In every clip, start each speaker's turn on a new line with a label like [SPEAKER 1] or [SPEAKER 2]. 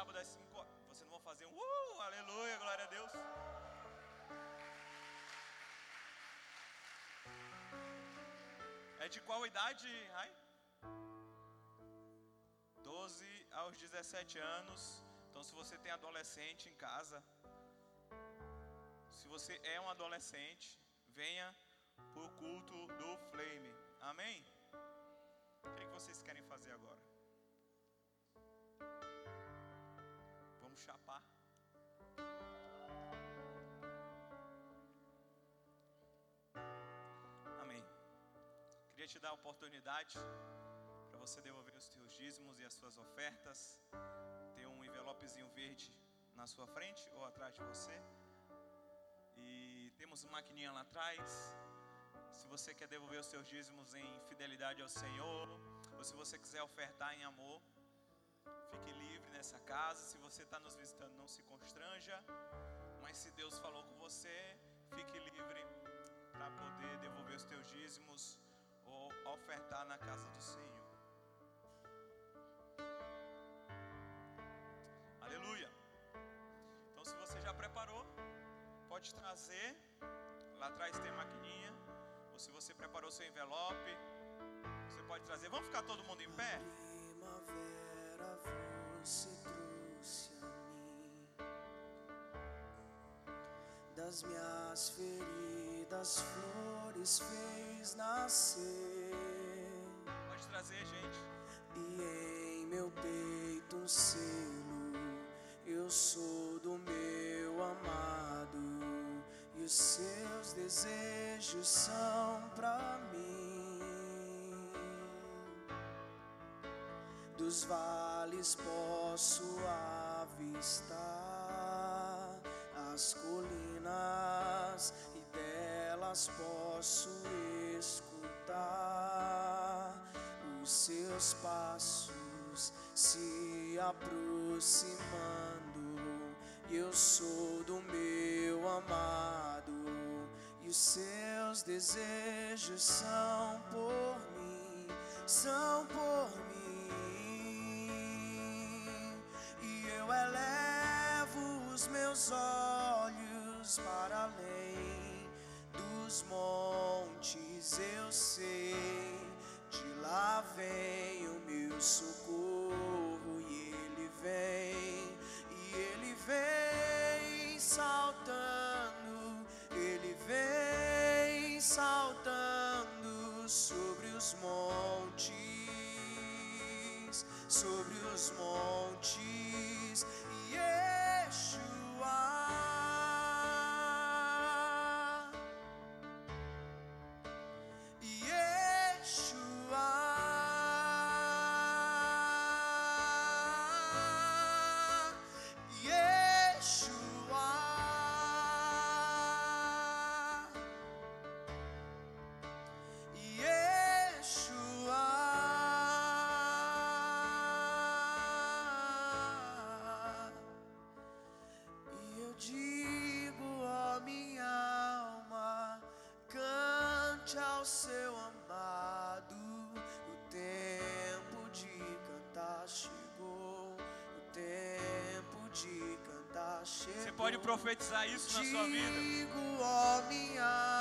[SPEAKER 1] sábado às 5 horas. Vocês não vão fazer um uh, aleluia, glória a Deus. É de qual idade, Rai? 12 aos 17 anos. Então, se você tem adolescente em casa, se você é um adolescente, venha para o culto do Flame. Amém? O que, é que vocês querem fazer agora? Te dar a oportunidade para você devolver os teus dízimos e as suas ofertas. Tem um envelopezinho verde na sua frente ou atrás de você. E temos uma maquininha lá atrás. Se você quer devolver os seus dízimos em fidelidade ao Senhor, ou se você quiser ofertar em amor, fique livre nessa casa. Se você está nos visitando, não se constranja. Mas se Deus falou com você, fique livre para poder devolver os teus dízimos ofertar na casa do Senhor. Aleluia. Então, se você já preparou, pode trazer. Lá atrás tem maquininha. Ou se você preparou seu envelope, você pode trazer. Vamos ficar todo mundo em pé?
[SPEAKER 2] Primavera você trouxe a mim das minhas feridas flores fez nascer
[SPEAKER 1] trazer, gente.
[SPEAKER 2] e em meu peito um selo eu sou do meu amado e os seus desejos são pra mim dos vales posso avistar as colinas e delas posso escutar os seus passos se aproximando. E eu sou do meu amado e os seus desejos são por mim, são por mim. E eu elevo os meus olhos para além dos montes, eu sei, sobre os montes, Yeshua. Ao seu amado. O tempo de cantar chegou. O tempo de cantar chegou.
[SPEAKER 1] Você pode profetizar isso na sua vida.
[SPEAKER 2] Digo, ó minha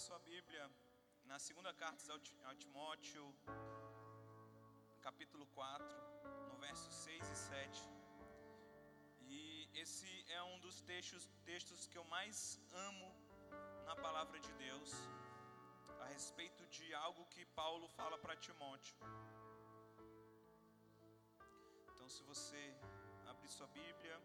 [SPEAKER 1] sua Bíblia na segunda carta ao Timóteo, capítulo 4, no versos 6 e 7. E esse é um dos textos, textos que eu mais amo na palavra de Deus, a respeito de algo que Paulo fala para Timóteo. Então, se você abrir sua Bíblia,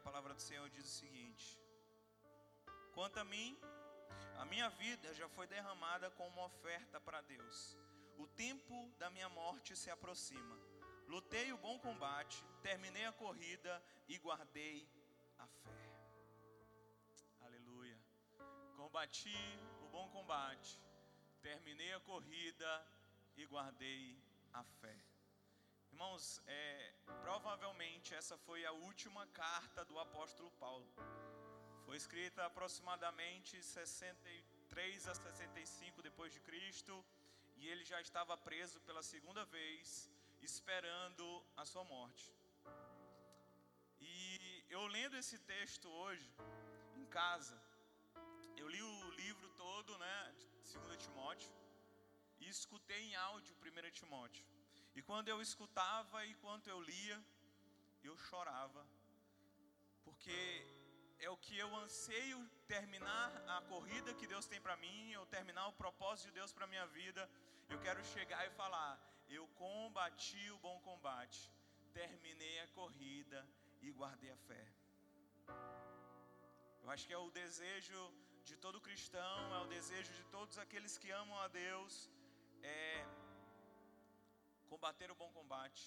[SPEAKER 1] a palavra do Senhor diz o seguinte: Quanto a mim, a minha vida já foi derramada como uma oferta para Deus. O tempo da minha morte se aproxima. Lutei o bom combate, terminei a corrida e guardei a fé. Aleluia. Combati o bom combate, terminei a corrida e guardei a fé. Irmãos, é, provavelmente essa foi a última carta do apóstolo Paulo. Foi escrita aproximadamente 63 a 65 depois de Cristo, e ele já estava preso pela segunda vez, esperando a sua morte. E eu lendo esse texto hoje em casa, eu li o livro todo, né, de 2 Timóteo, e escutei em áudio 1 Timóteo. E quando eu escutava e quando eu lia, eu chorava, porque é o que eu anseio terminar a corrida que Deus tem para mim, eu terminar o propósito de Deus para minha vida. Eu quero chegar e falar: eu combati o bom combate, terminei a corrida e guardei a fé. Eu acho que é o desejo de todo cristão, é o desejo de todos aqueles que amam a Deus, é combater o bom combate,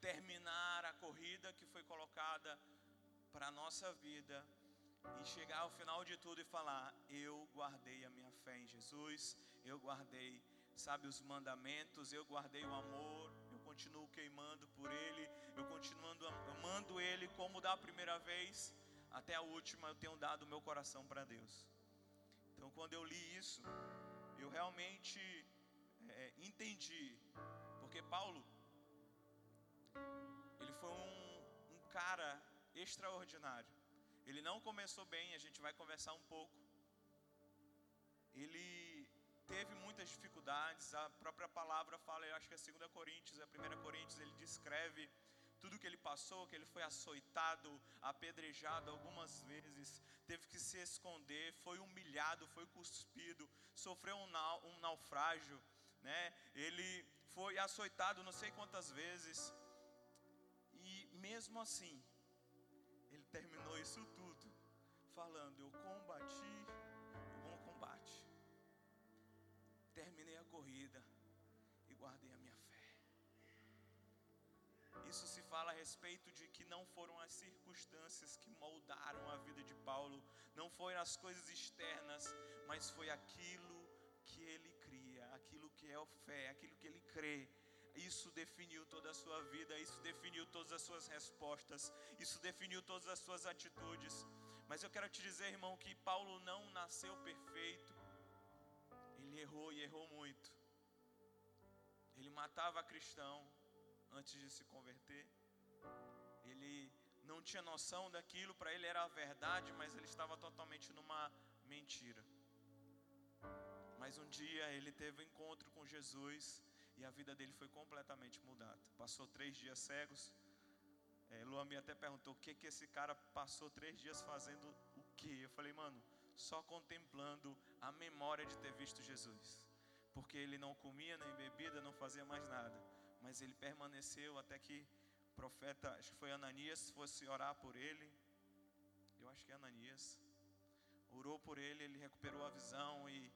[SPEAKER 1] terminar a corrida que foi colocada para a nossa vida e chegar ao final de tudo e falar: Eu guardei a minha fé em Jesus, eu guardei, sabe, os mandamentos, eu guardei o amor, eu continuo queimando por Ele, eu continuo amando Ele como da primeira vez, até a última eu tenho dado o meu coração para Deus. Então, quando eu li isso, eu realmente é, entendi porque Paulo, ele foi um, um cara extraordinário. Ele não começou bem, a gente vai conversar um pouco. Ele teve muitas dificuldades, a própria palavra fala, eu acho que é 2 Coríntios, a 1 Coríntios, ele descreve tudo que ele passou, que ele foi açoitado, apedrejado algumas vezes, teve que se esconder, foi humilhado, foi cuspido, sofreu um, um naufrágio, né? Ele foi açoitado não sei quantas vezes. E mesmo assim, ele terminou isso tudo falando: Eu combati o bom combate, terminei a corrida e guardei a minha fé. Isso se fala a respeito de que não foram as circunstâncias que moldaram a vida de Paulo, não foram as coisas externas, mas foi aquilo que ele que é fé, aquilo que ele crê. Isso definiu toda a sua vida, isso definiu todas as suas respostas, isso definiu todas as suas atitudes. Mas eu quero te dizer, irmão, que Paulo não nasceu perfeito. Ele errou e errou muito. Ele matava cristão antes de se converter. Ele não tinha noção daquilo, para ele era a verdade, mas ele estava totalmente numa mentira. Mas um dia ele teve um encontro com Jesus e a vida dele foi completamente mudada. Passou três dias cegos. É, Luami até perguntou o que que esse cara passou três dias fazendo o que? Eu falei, mano, só contemplando a memória de ter visto Jesus. Porque ele não comia nem bebida, não fazia mais nada. Mas ele permaneceu até que o profeta, acho que foi Ananias, fosse orar por ele. Eu acho que é Ananias. Orou por ele, ele recuperou a visão e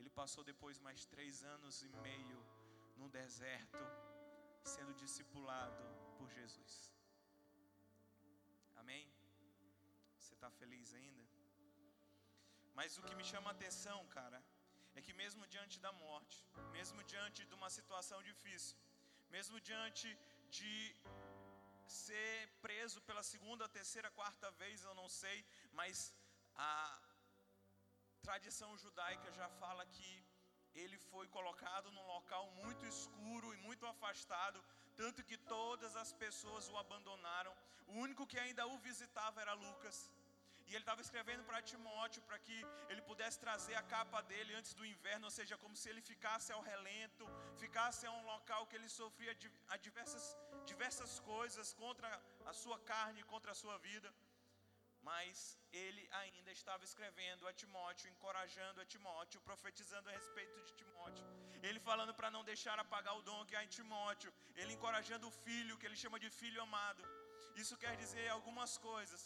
[SPEAKER 1] ele passou depois mais três anos e meio no deserto, sendo discipulado por Jesus. Amém? Você está feliz ainda? Mas o que me chama a atenção, cara, é que mesmo diante da morte, mesmo diante de uma situação difícil, mesmo diante de ser preso pela segunda, terceira, quarta vez, eu não sei, mas a tradição judaica já fala que ele foi colocado num local muito escuro e muito afastado, tanto que todas as pessoas o abandonaram. O único que ainda o visitava era Lucas. E ele estava escrevendo para Timóteo para que ele pudesse trazer a capa dele antes do inverno, ou seja, como se ele ficasse ao relento, ficasse a um local que ele sofria diversas, diversas coisas contra a sua carne, contra a sua vida. Mas ele ainda estava escrevendo a Timóteo, encorajando a Timóteo, profetizando a respeito de Timóteo. Ele falando para não deixar apagar o dom que há em Timóteo. Ele encorajando o filho, que ele chama de filho amado. Isso quer dizer algumas coisas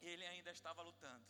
[SPEAKER 1] ele ainda estava lutando.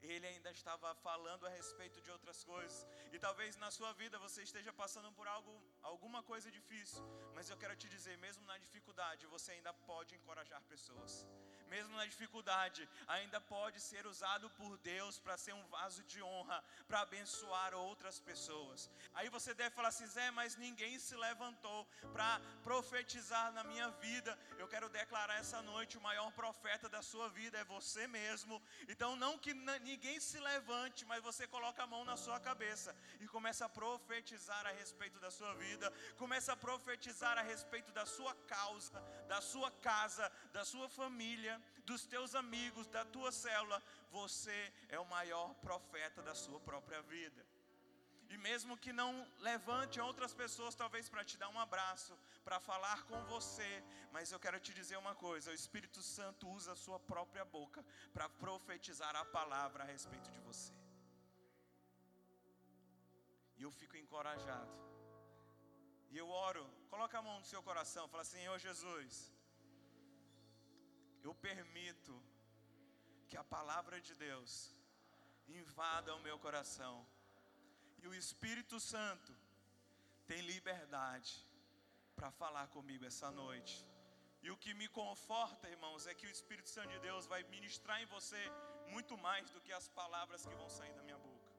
[SPEAKER 1] Ele ainda estava falando a respeito de outras coisas. E talvez na sua vida você esteja passando por algo, alguma coisa difícil. Mas eu quero te dizer, mesmo na dificuldade, você ainda pode encorajar pessoas mesmo na dificuldade, ainda pode ser usado por Deus para ser um vaso de honra, para abençoar outras pessoas. Aí você deve falar assim, Zé, mas ninguém se levantou para profetizar na minha vida. Eu quero declarar essa noite: o maior profeta da sua vida é você mesmo. Então, não que ninguém se levante, mas você coloca a mão na sua cabeça e começa a profetizar a respeito da sua vida, começa a profetizar a respeito da sua causa, da sua casa, da sua família dos teus amigos, da tua célula, você é o maior profeta da sua própria vida. E mesmo que não levante outras pessoas, talvez para te dar um abraço, para falar com você, mas eu quero te dizer uma coisa: o Espírito Santo usa a sua própria boca para profetizar a palavra a respeito de você. E eu fico encorajado. E eu oro, coloca a mão no seu coração, fala assim: Senhor Jesus, eu permito que a palavra de Deus invada o meu coração. E o Espírito Santo tem liberdade para falar comigo essa noite. E o que me conforta, irmãos, é que o Espírito Santo de Deus vai ministrar em você muito mais do que as palavras que vão sair da minha boca.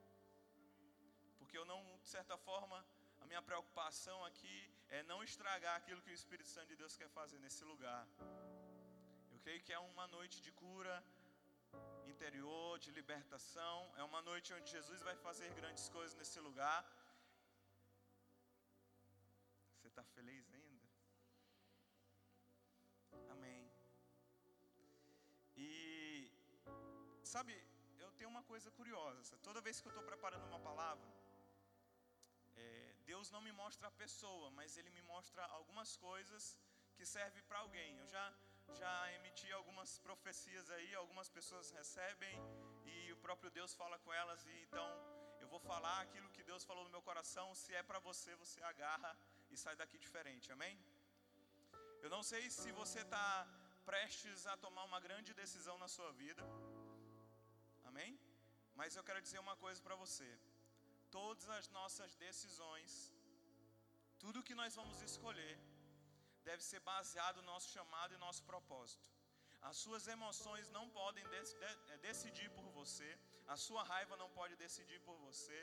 [SPEAKER 1] Porque eu não, de certa forma, a minha preocupação aqui é não estragar aquilo que o Espírito Santo de Deus quer fazer nesse lugar creio que é uma noite de cura interior, de libertação. É uma noite onde Jesus vai fazer grandes coisas nesse lugar. Você está feliz ainda? Amém. E sabe, eu tenho uma coisa curiosa. Toda vez que eu estou preparando uma palavra, é, Deus não me mostra a pessoa, mas Ele me mostra algumas coisas que servem para alguém. Eu já já emiti algumas profecias aí, algumas pessoas recebem e o próprio Deus fala com elas e então eu vou falar aquilo que Deus falou no meu coração, se é para você, você agarra e sai daqui diferente. Amém? Eu não sei se você está prestes a tomar uma grande decisão na sua vida. Amém? Mas eu quero dizer uma coisa para você. Todas as nossas decisões, tudo que nós vamos escolher, deve ser baseado no nosso chamado e nosso propósito. As suas emoções não podem de, de, é, decidir por você, a sua raiva não pode decidir por você.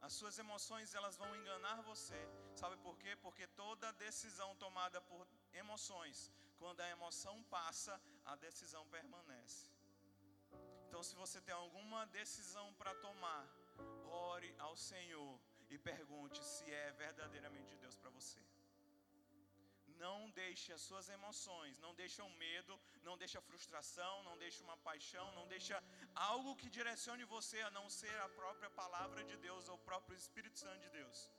[SPEAKER 1] As suas emoções elas vão enganar você. Sabe por quê? Porque toda decisão tomada por emoções, quando a emoção passa, a decisão permanece. Então, se você tem alguma decisão para tomar, ore ao Senhor e pergunte se é verdadeiramente de Deus para você. Não deixe as suas emoções, não deixe o medo, não deixe a frustração, não deixe uma paixão, não deixe algo que direcione você a não ser a própria palavra de Deus ou o próprio Espírito Santo de Deus.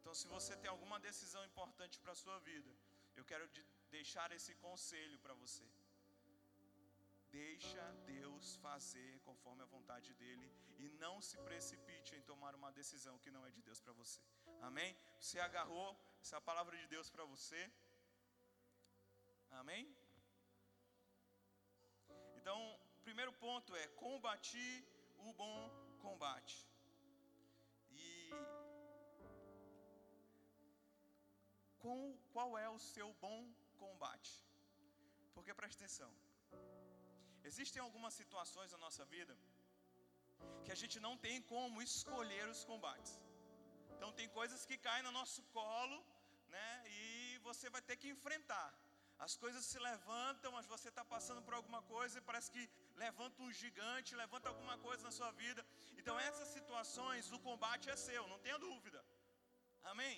[SPEAKER 1] Então, se você tem alguma decisão importante para a sua vida, eu quero deixar esse conselho para você. Deixa Deus fazer conforme a vontade dele e não se precipite em tomar uma decisão que não é de Deus para você. Amém? Você agarrou essa é a palavra de Deus para você. Amém? Então, o primeiro ponto é combati o bom combate. E qual, qual é o seu bom combate? Porque preste atenção. Existem algumas situações na nossa vida que a gente não tem como escolher os combates. Então tem coisas que caem no nosso colo né? E você vai ter que enfrentar. As coisas se levantam, mas você está passando por alguma coisa e parece que levanta um gigante, levanta alguma coisa na sua vida. Então, essas situações, o combate é seu, não tenha dúvida. Amém?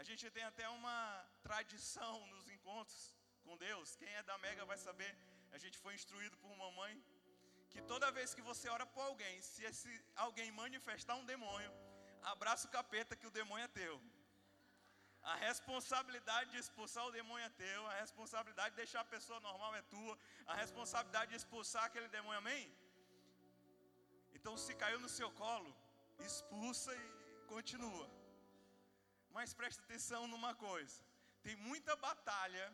[SPEAKER 1] A gente tem até uma tradição nos encontros com Deus. Quem é da Mega vai saber. A gente foi instruído por uma mãe que toda vez que você ora por alguém, se esse alguém manifestar um demônio, abraça o capeta que o demônio é teu. A responsabilidade de expulsar o demônio é teu, a responsabilidade de deixar a pessoa normal é tua, a responsabilidade de expulsar aquele demônio, amém? Então, se caiu no seu colo, expulsa e continua. Mas presta atenção numa coisa: tem muita batalha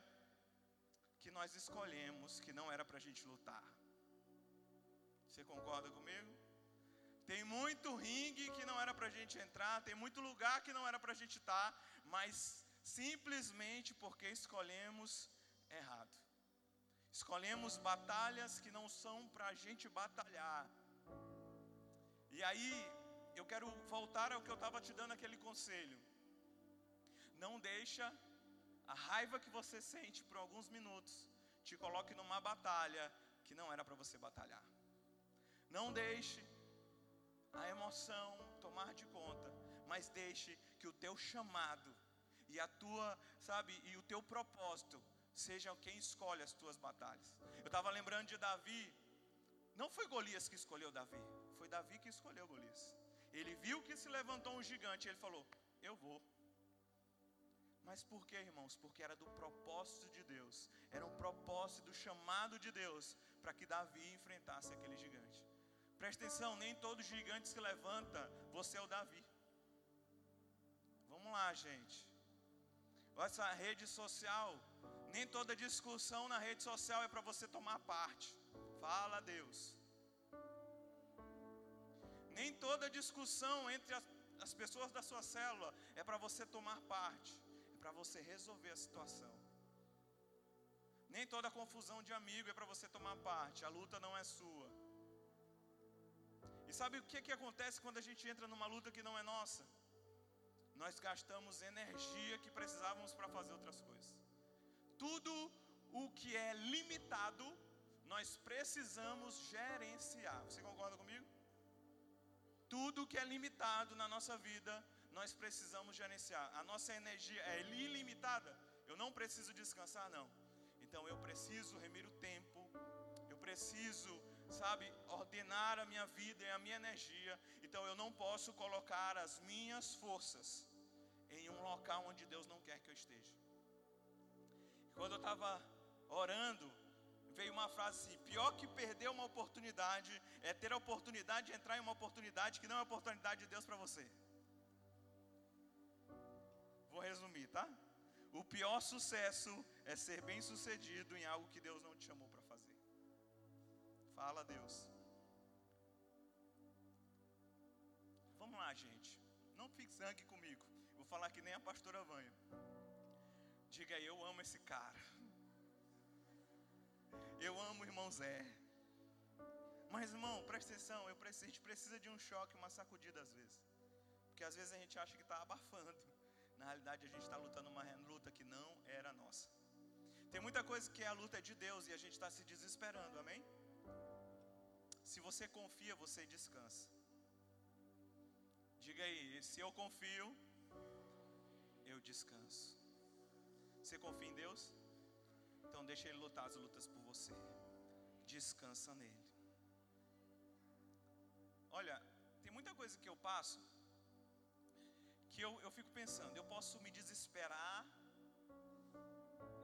[SPEAKER 1] que nós escolhemos que não era para a gente lutar. Você concorda comigo? Tem muito ringue que não era para a gente entrar, tem muito lugar que não era para a gente estar, mas simplesmente porque escolhemos errado. Escolhemos batalhas que não são para a gente batalhar. E aí, eu quero voltar ao que eu estava te dando aquele conselho. Não deixa a raiva que você sente por alguns minutos te coloque numa batalha que não era para você batalhar. Não deixe a emoção tomar de conta, mas deixe que o teu chamado e a tua, sabe, e o teu propósito sejam quem escolhe as tuas batalhas. Eu estava lembrando de Davi. Não foi Golias que escolheu Davi, foi Davi que escolheu Golias. Ele viu que se levantou um gigante, ele falou: "Eu vou". Mas por que, irmãos? Porque era do propósito de Deus, era um propósito do chamado de Deus para que Davi enfrentasse aquele gigante. Presta atenção, nem todo gigante se levanta, você é o Davi. Vamos lá, gente. Essa rede social, nem toda discussão na rede social é para você tomar parte. Fala Deus. Nem toda discussão entre as, as pessoas da sua célula é para você tomar parte, é para você resolver a situação. Nem toda confusão de amigo é para você tomar parte, a luta não é sua. E sabe o que, que acontece quando a gente entra numa luta que não é nossa? Nós gastamos energia que precisávamos para fazer outras coisas. Tudo o que é limitado, nós precisamos gerenciar. Você concorda comigo? Tudo que é limitado na nossa vida, nós precisamos gerenciar. A nossa energia é ilimitada. Eu não preciso descansar, não. Então eu preciso remir o tempo. Eu preciso sabe, ordenar a minha vida e a minha energia. Então eu não posso colocar as minhas forças em um local onde Deus não quer que eu esteja. Quando eu estava orando, veio uma frase assim: pior que perder uma oportunidade é ter a oportunidade de entrar em uma oportunidade que não é a oportunidade de Deus para você. Vou resumir, tá? O pior sucesso é ser bem sucedido em algo que Deus não te chamou para Fala, Deus. Lá, gente. Não fique sangue comigo. Vou falar que nem a pastora Vanha. Diga aí, eu amo esse cara. Eu amo o irmão Zé. Mas, irmão, presta atenção. Eu preciso, a gente precisa de um choque, uma sacudida às vezes. Porque às vezes a gente acha que está abafando. Na realidade, a gente está lutando uma luta que não era nossa. Tem muita coisa que é a luta é de Deus e a gente está se desesperando, amém? Se você confia, você descansa. Diga aí, se eu confio, eu descanso. Você confia em Deus? Então deixa Ele lutar as lutas por você. Descansa nele. Olha, tem muita coisa que eu passo que eu, eu fico pensando, eu posso me desesperar,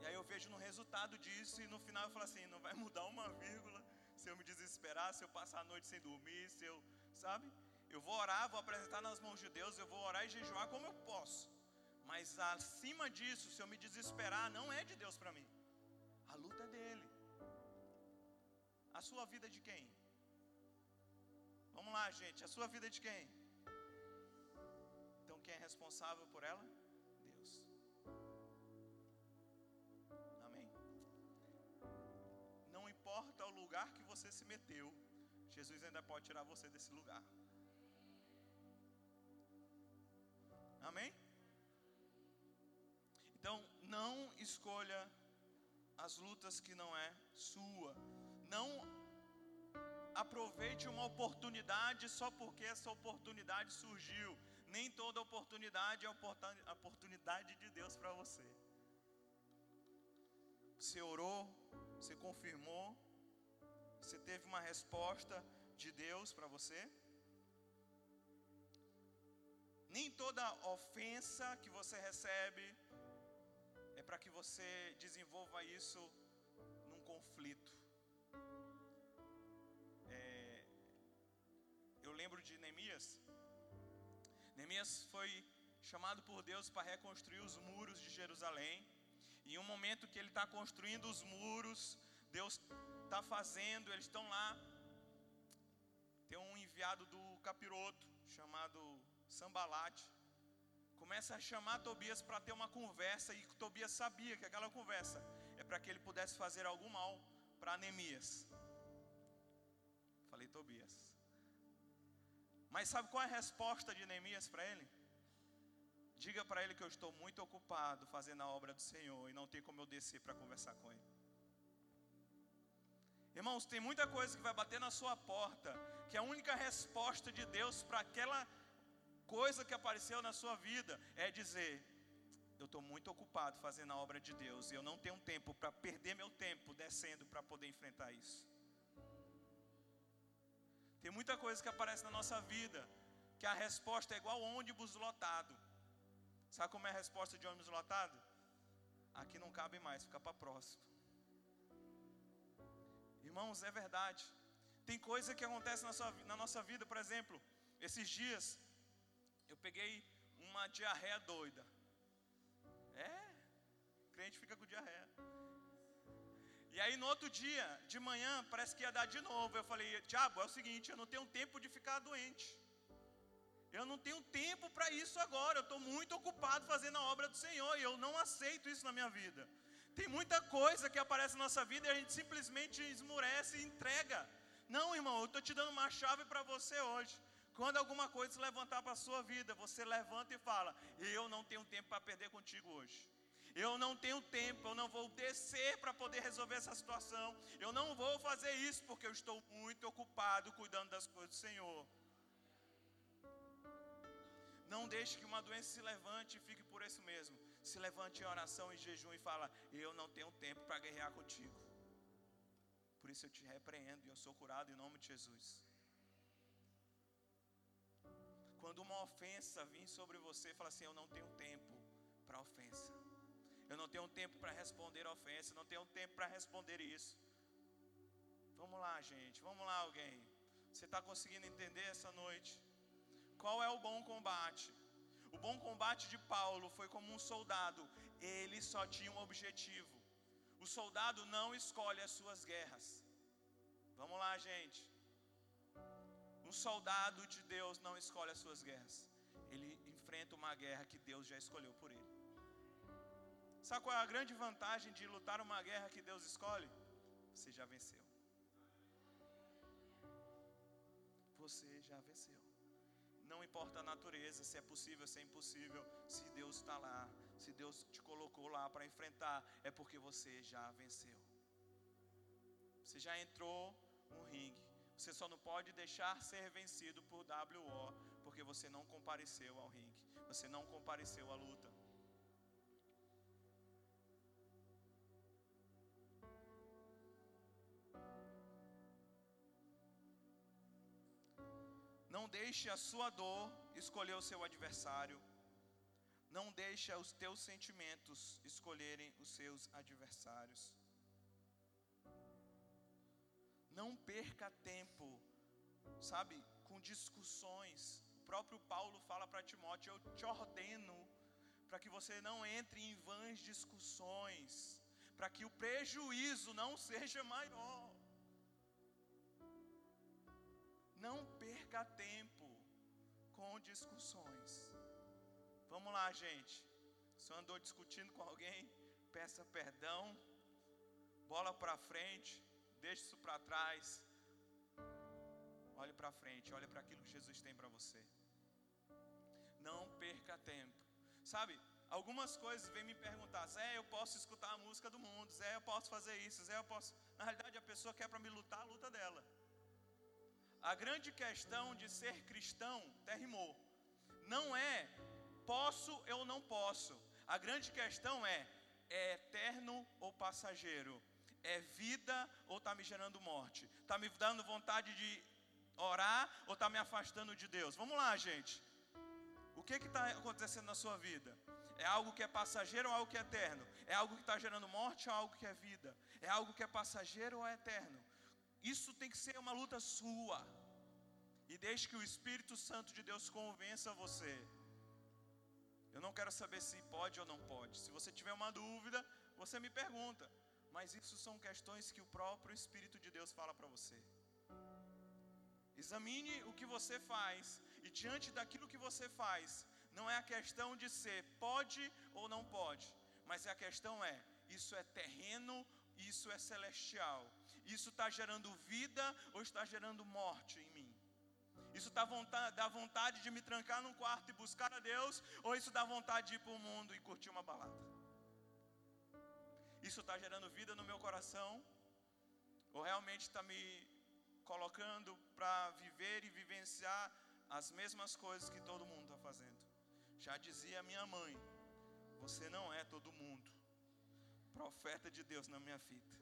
[SPEAKER 1] e aí eu vejo no resultado disso, e no final eu falo assim: não vai mudar uma vírgula, se eu me desesperar, se eu passar a noite sem dormir, se eu, sabe? Eu vou orar, vou apresentar nas mãos de Deus, eu vou orar e jejuar como eu posso. Mas acima disso, se eu me desesperar, não é de Deus para mim. A luta é dele. A sua vida de quem? Vamos lá, gente. A sua vida de quem? Então, quem é responsável por ela? importa o lugar que você se meteu, Jesus ainda pode tirar você desse lugar. Amém? escolha as lutas que não é sua. Não aproveite uma oportunidade só porque essa oportunidade surgiu. Nem toda oportunidade é a oportunidade de Deus para você. Você orou, você confirmou, você teve uma resposta de Deus para você. Nem toda ofensa que você recebe é para que você desenvolva isso num conflito. É, eu lembro de Neemias. Neemias foi chamado por Deus para reconstruir os muros de Jerusalém. E em um momento que ele está construindo os muros, Deus está fazendo, eles estão lá. Tem um enviado do capiroto chamado Sambalate. Começa a chamar Tobias para ter uma conversa e Tobias sabia que aquela conversa é para que ele pudesse fazer algum mal para Neemias. Falei Tobias. Mas sabe qual é a resposta de Neemias para ele? Diga para ele que eu estou muito ocupado fazendo a obra do Senhor e não tem como eu descer para conversar com ele. Irmãos, tem muita coisa que vai bater na sua porta, que a única resposta de Deus para aquela coisa que apareceu na sua vida é dizer: Eu estou muito ocupado fazendo a obra de Deus e eu não tenho tempo para perder meu tempo descendo para poder enfrentar isso. Tem muita coisa que aparece na nossa vida que a resposta é igual ônibus lotado. Sabe como é a resposta de ônibus lotado? Aqui não cabe mais, fica para próximo. Irmãos, é verdade. Tem coisa que acontece na, sua, na nossa vida, por exemplo, esses dias eu peguei uma diarreia doida. É, crente fica com diarreia. E aí no outro dia, de manhã, parece que ia dar de novo. Eu falei, diabo, é o seguinte, eu não tenho tempo de ficar doente. Eu não tenho tempo para isso agora. Eu estou muito ocupado fazendo a obra do Senhor e eu não aceito isso na minha vida. Tem muita coisa que aparece na nossa vida e a gente simplesmente esmurece e entrega. Não, irmão, eu estou te dando uma chave para você hoje. Quando alguma coisa se levantar para a sua vida, você levanta e fala: Eu não tenho tempo para perder contigo hoje. Eu não tenho tempo, eu não vou descer para poder resolver essa situação. Eu não vou fazer isso porque eu estou muito ocupado cuidando das coisas do Senhor. Não deixe que uma doença se levante e fique por isso mesmo. Se levante em oração e jejum e fala: Eu não tenho tempo para guerrear contigo. Por isso eu te repreendo e eu sou curado em nome de Jesus. Quando uma ofensa vir sobre você, fala assim: Eu não tenho tempo para ofensa. Eu não tenho tempo para responder ofensa. Não tenho tempo para responder isso. Vamos lá, gente. Vamos lá, alguém. Você está conseguindo entender essa noite? Qual é o bom combate? O bom combate de Paulo foi como um soldado, ele só tinha um objetivo. O soldado não escolhe as suas guerras. Vamos lá, gente. Soldado de Deus não escolhe as suas guerras. Ele enfrenta uma guerra que Deus já escolheu por ele. Sabe qual é a grande vantagem de lutar uma guerra que Deus escolhe? Você já venceu. Você já venceu. Não importa a natureza, se é possível, se é impossível, se Deus está lá, se Deus te colocou lá para enfrentar, é porque você já venceu. Você já entrou no ringue. Você só não pode deixar ser vencido por WO, porque você não compareceu ao ringue. Você não compareceu à luta. Não deixe a sua dor escolher o seu adversário. Não deixe os teus sentimentos escolherem os seus adversários. Não perca tempo, sabe, com discussões. O próprio Paulo fala para Timóteo: Eu te ordeno para que você não entre em vãs discussões, para que o prejuízo não seja maior. Não perca tempo com discussões. Vamos lá, gente. Se andou discutindo com alguém, peça perdão, bola para frente, deixe isso para trás. Olhe para frente, olhe para aquilo que Jesus tem para você. Não perca tempo. Sabe, algumas coisas vêm me perguntar, Zé, eu posso escutar a música do mundo, Zé, eu posso fazer isso, Zé, eu posso. Na realidade, a pessoa quer para me lutar a luta dela. A grande questão de ser cristão, terrimou, não é posso ou não posso. A grande questão é: é eterno ou passageiro? É vida ou está me gerando morte? Está me dando vontade de orar ou está me afastando de Deus? Vamos lá, gente. O que está acontecendo na sua vida? É algo que é passageiro ou algo que é eterno? É algo que está gerando morte ou algo que é vida? É algo que é passageiro ou é eterno? Isso tem que ser uma luta sua. E deixe que o Espírito Santo de Deus convença você. Eu não quero saber se pode ou não pode. Se você tiver uma dúvida, você me pergunta. Mas isso são questões que o próprio Espírito de Deus fala para você. Examine o que você faz, e diante daquilo que você faz, não é a questão de ser pode ou não pode, mas a questão é: isso é terreno, isso é celestial, isso está gerando vida ou está gerando morte em mim? Isso dá vontade, dá vontade de me trancar num quarto e buscar a Deus, ou isso dá vontade de ir para o mundo e curtir uma balada? Isso está gerando vida no meu coração, ou realmente está me colocando para viver e vivenciar as mesmas coisas que todo mundo está fazendo? Já dizia minha mãe: Você não é todo mundo. Profeta de Deus na minha fita.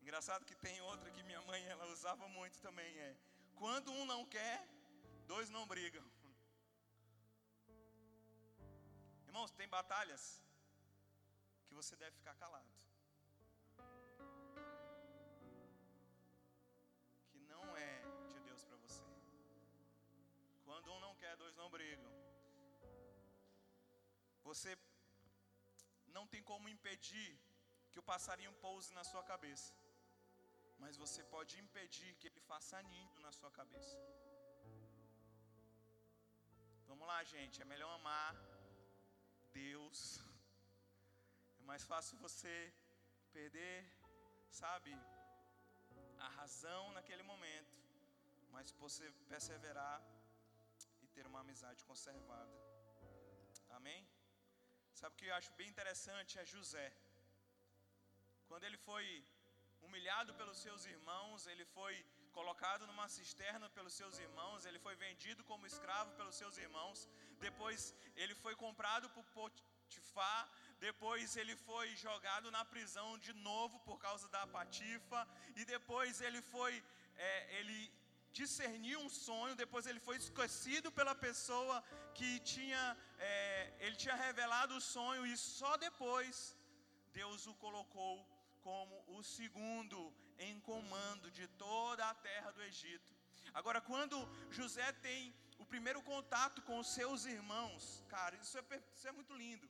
[SPEAKER 1] Engraçado que tem outra que minha mãe ela usava muito também é: quando um não quer, dois não brigam. Irmãos, tem batalhas que você deve ficar calado. não brigam. Você não tem como impedir que o passarinho pouse na sua cabeça, mas você pode impedir que ele faça ninho na sua cabeça. Vamos lá, gente, é melhor amar Deus. É mais fácil você perder, sabe, a razão naquele momento, mas você perseverar ter uma amizade conservada. Amém? Sabe o que eu acho bem interessante é José. Quando ele foi humilhado pelos seus irmãos, ele foi colocado numa cisterna pelos seus irmãos, ele foi vendido como escravo pelos seus irmãos, depois ele foi comprado por Potifar, depois ele foi jogado na prisão de novo por causa da patifa, e depois ele foi, é, ele discerniu um sonho, depois ele foi esquecido pela pessoa que tinha, é, ele tinha revelado o sonho, e só depois Deus o colocou como o segundo em comando de toda a terra do Egito. Agora, quando José tem o primeiro contato com os seus irmãos, cara, isso é, isso é muito lindo.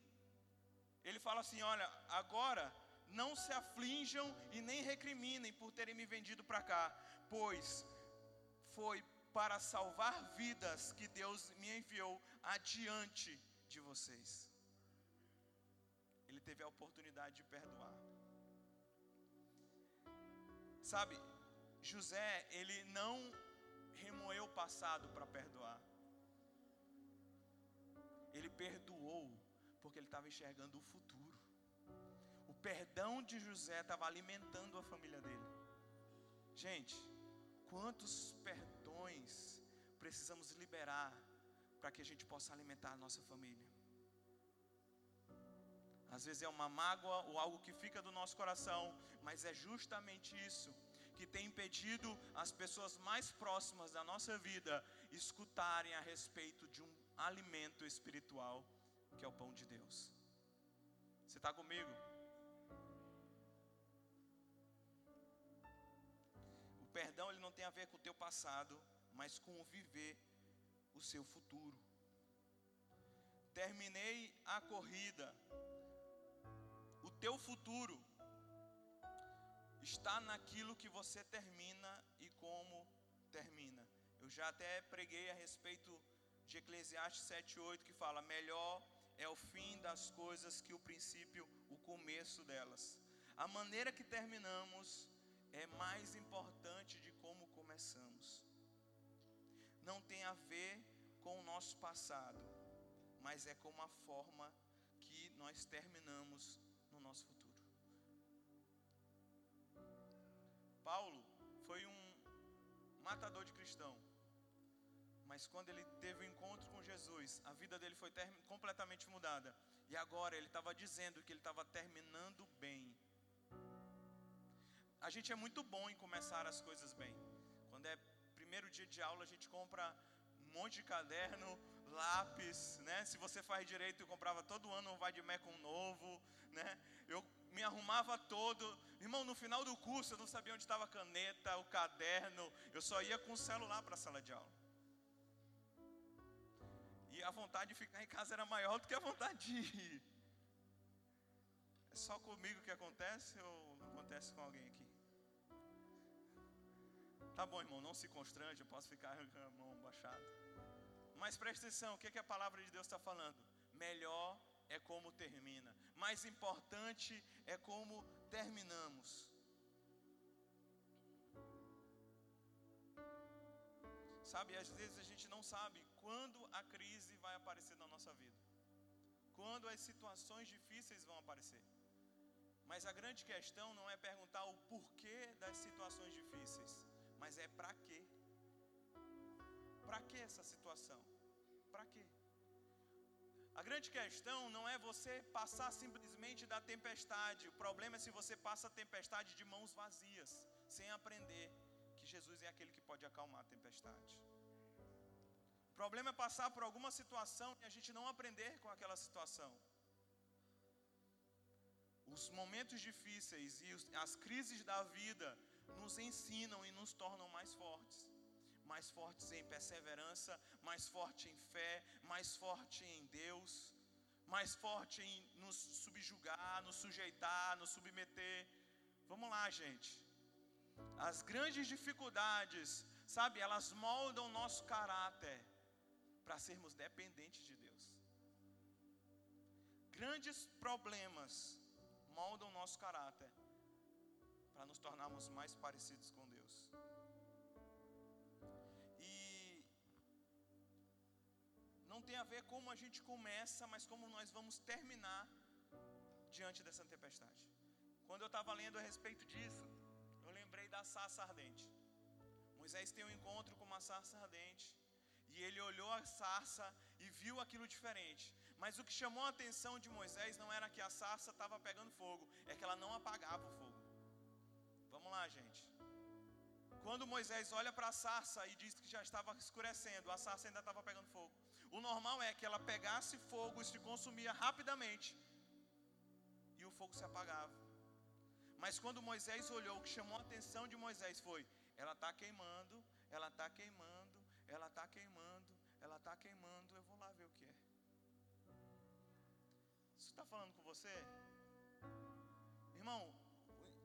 [SPEAKER 1] Ele fala assim: Olha, agora não se aflinjam e nem recriminem por terem me vendido para cá, pois foi para salvar vidas que Deus me enviou adiante de vocês. Ele teve a oportunidade de perdoar. Sabe, José, ele não remoeu o passado para perdoar. Ele perdoou porque ele estava enxergando o futuro. O perdão de José estava alimentando a família dele. Gente, Quantos perdões precisamos liberar para que a gente possa alimentar a nossa família? Às vezes é uma mágoa ou algo que fica do nosso coração, mas é justamente isso que tem impedido as pessoas mais próximas da nossa vida escutarem a respeito de um alimento espiritual que é o pão de Deus. Você está comigo? perdão ele não tem a ver com o teu passado, mas com o viver o seu futuro. Terminei a corrida. O teu futuro está naquilo que você termina e como termina. Eu já até preguei a respeito de Eclesiastes 7:8 que fala: "Melhor é o fim das coisas que o princípio, o começo delas". A maneira que terminamos é mais importante de como começamos. não tem a ver com o nosso passado, mas é com uma forma que nós terminamos no nosso futuro. Paulo foi um matador de cristão, mas quando ele teve o um encontro com Jesus, a vida dele foi completamente mudada. E agora ele estava dizendo que ele estava terminando bem. A gente é muito bom em começar as coisas bem. Quando é primeiro dia de aula, a gente compra um monte de caderno, lápis, né? Se você faz direito, eu comprava todo ano um vai de com novo, né? Eu me arrumava todo. Irmão, no final do curso eu não sabia onde estava a caneta, o caderno. Eu só ia com o celular para a sala de aula. E a vontade de ficar em casa era maior do que a vontade de ir. É só comigo que acontece ou acontece com alguém aqui? Tá bom, irmão, não se constrange, eu posso ficar com a mão baixada. Mas preste atenção, o que, é que a palavra de Deus está falando? Melhor é como termina, mais importante é como terminamos. Sabe, às vezes a gente não sabe quando a crise vai aparecer na nossa vida, quando as situações difíceis vão aparecer. Mas a grande questão não é perguntar o porquê das situações difíceis, mas é para quê. Para que essa situação? Para quê? A grande questão não é você passar simplesmente da tempestade. O problema é se você passa a tempestade de mãos vazias, sem aprender que Jesus é aquele que pode acalmar a tempestade. O problema é passar por alguma situação e a gente não aprender com aquela situação. Os momentos difíceis e as crises da vida nos ensinam e nos tornam mais fortes. Mais fortes em perseverança, mais forte em fé, mais forte em Deus, mais forte em nos subjugar, nos sujeitar, nos submeter. Vamos lá, gente. As grandes dificuldades, sabe, elas moldam o nosso caráter para sermos dependentes de Deus. Grandes problemas moldam o nosso caráter para nos tornarmos mais parecidos com Deus. Não tem a ver como a gente começa, mas como nós vamos terminar diante dessa tempestade. Quando eu estava lendo a respeito disso, eu lembrei da sarça ardente. Moisés tem um encontro com uma sarça ardente. E ele olhou a sarça e viu aquilo diferente. Mas o que chamou a atenção de Moisés não era que a sarça estava pegando fogo, é que ela não apagava o fogo. Vamos lá, gente. Quando Moisés olha para a sarça e diz que já estava escurecendo, a sarça ainda estava pegando fogo. O normal é que ela pegasse fogo e se consumia rapidamente. E o fogo se apagava. Mas quando Moisés olhou, o que chamou a atenção de Moisés foi: ela está queimando, ela está queimando, ela está queimando, ela está queimando, eu vou lá ver o que é. Isso está falando com você? Irmão,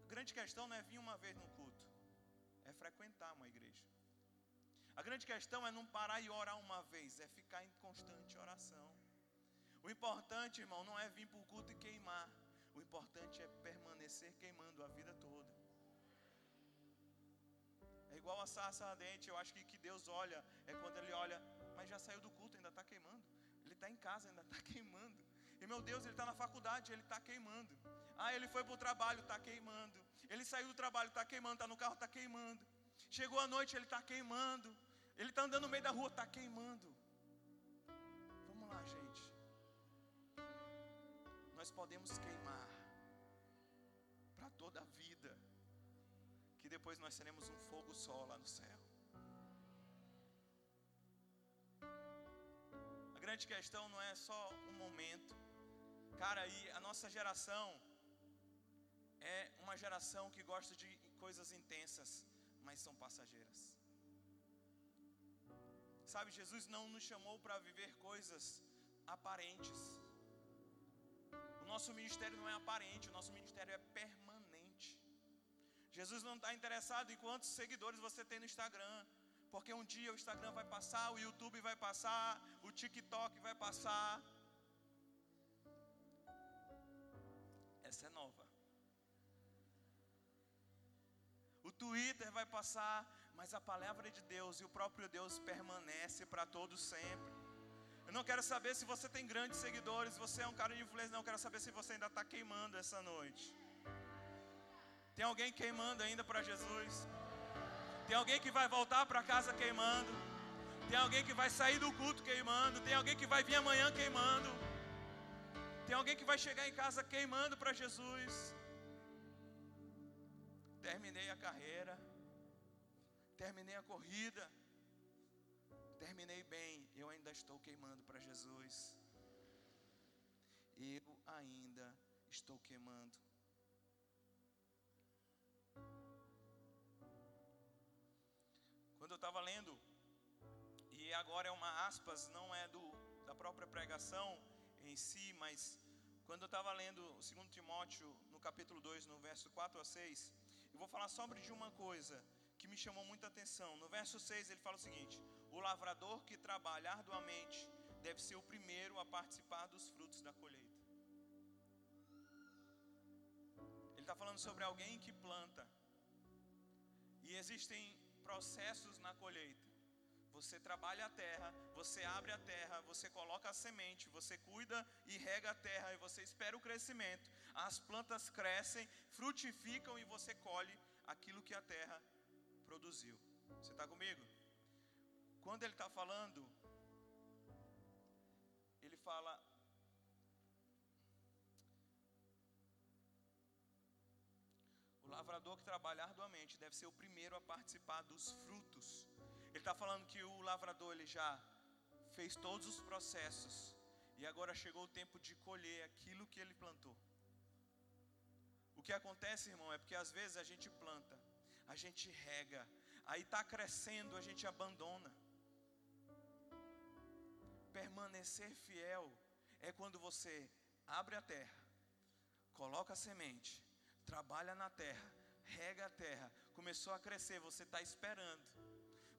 [SPEAKER 1] grande questão não é vir uma vez no culto, é frequentar uma igreja. A grande questão é não parar e orar uma vez, é ficar em constante oração. O importante, irmão, não é vir para o culto e queimar. O importante é permanecer queimando a vida toda. É igual a sarça ardente. Eu acho que que Deus olha é quando Ele olha, mas já saiu do culto, ainda está queimando. Ele está em casa, ainda está queimando. E meu Deus, ele está na faculdade, ele está queimando. Ah, ele foi para o trabalho, está queimando. Ele saiu do trabalho, está queimando. Está no carro, está queimando. Chegou a noite, ele está queimando. Ele está andando no meio da rua, está queimando. Vamos lá, gente. Nós podemos queimar para toda a vida, que depois nós teremos um fogo só lá no céu. A grande questão não é só um momento, cara. E a nossa geração é uma geração que gosta de coisas intensas, mas são passageiras. Sabe, Jesus não nos chamou para viver coisas aparentes. O nosso ministério não é aparente, o nosso ministério é permanente. Jesus não está interessado em quantos seguidores você tem no Instagram, porque um dia o Instagram vai passar, o YouTube vai passar, o TikTok vai passar. Essa é nova. O Twitter vai passar, mas a palavra de Deus e o próprio Deus permanece para todos sempre. Eu não quero saber se você tem grandes seguidores, você é um cara de influência, não. Eu quero saber se você ainda está queimando essa noite. Tem alguém queimando ainda para Jesus? Tem alguém que vai voltar para casa queimando? Tem alguém que vai sair do culto queimando? Tem alguém que vai vir amanhã queimando? Tem alguém que vai chegar em casa queimando para Jesus? Terminei a carreira, terminei a corrida, terminei bem, eu ainda estou queimando para Jesus. Eu ainda estou queimando. Quando eu estava lendo, e agora é uma aspas, não é do, da própria pregação em si, mas quando eu estava lendo 2 Timóteo, no capítulo 2, no verso 4 a 6, eu vou falar sobre de uma coisa que me chamou muita atenção. No verso 6 ele fala o seguinte: O lavrador que trabalha arduamente deve ser o primeiro a participar dos frutos da colheita. Ele está falando sobre alguém que planta. E existem processos na colheita. Você trabalha a terra, você abre a terra, você coloca a semente, você cuida e rega a terra e você espera o crescimento. As plantas crescem, frutificam e você colhe aquilo que a terra produziu. Você está comigo? Quando ele está falando, ele fala. O lavrador que trabalha arduamente deve ser o primeiro a participar dos frutos. Ele está falando que o lavrador ele já fez todos os processos e agora chegou o tempo de colher aquilo que ele plantou. O que acontece, irmão, é porque às vezes a gente planta, a gente rega, aí está crescendo, a gente abandona. Permanecer fiel é quando você abre a terra, coloca a semente, trabalha na terra, rega a terra, começou a crescer, você está esperando.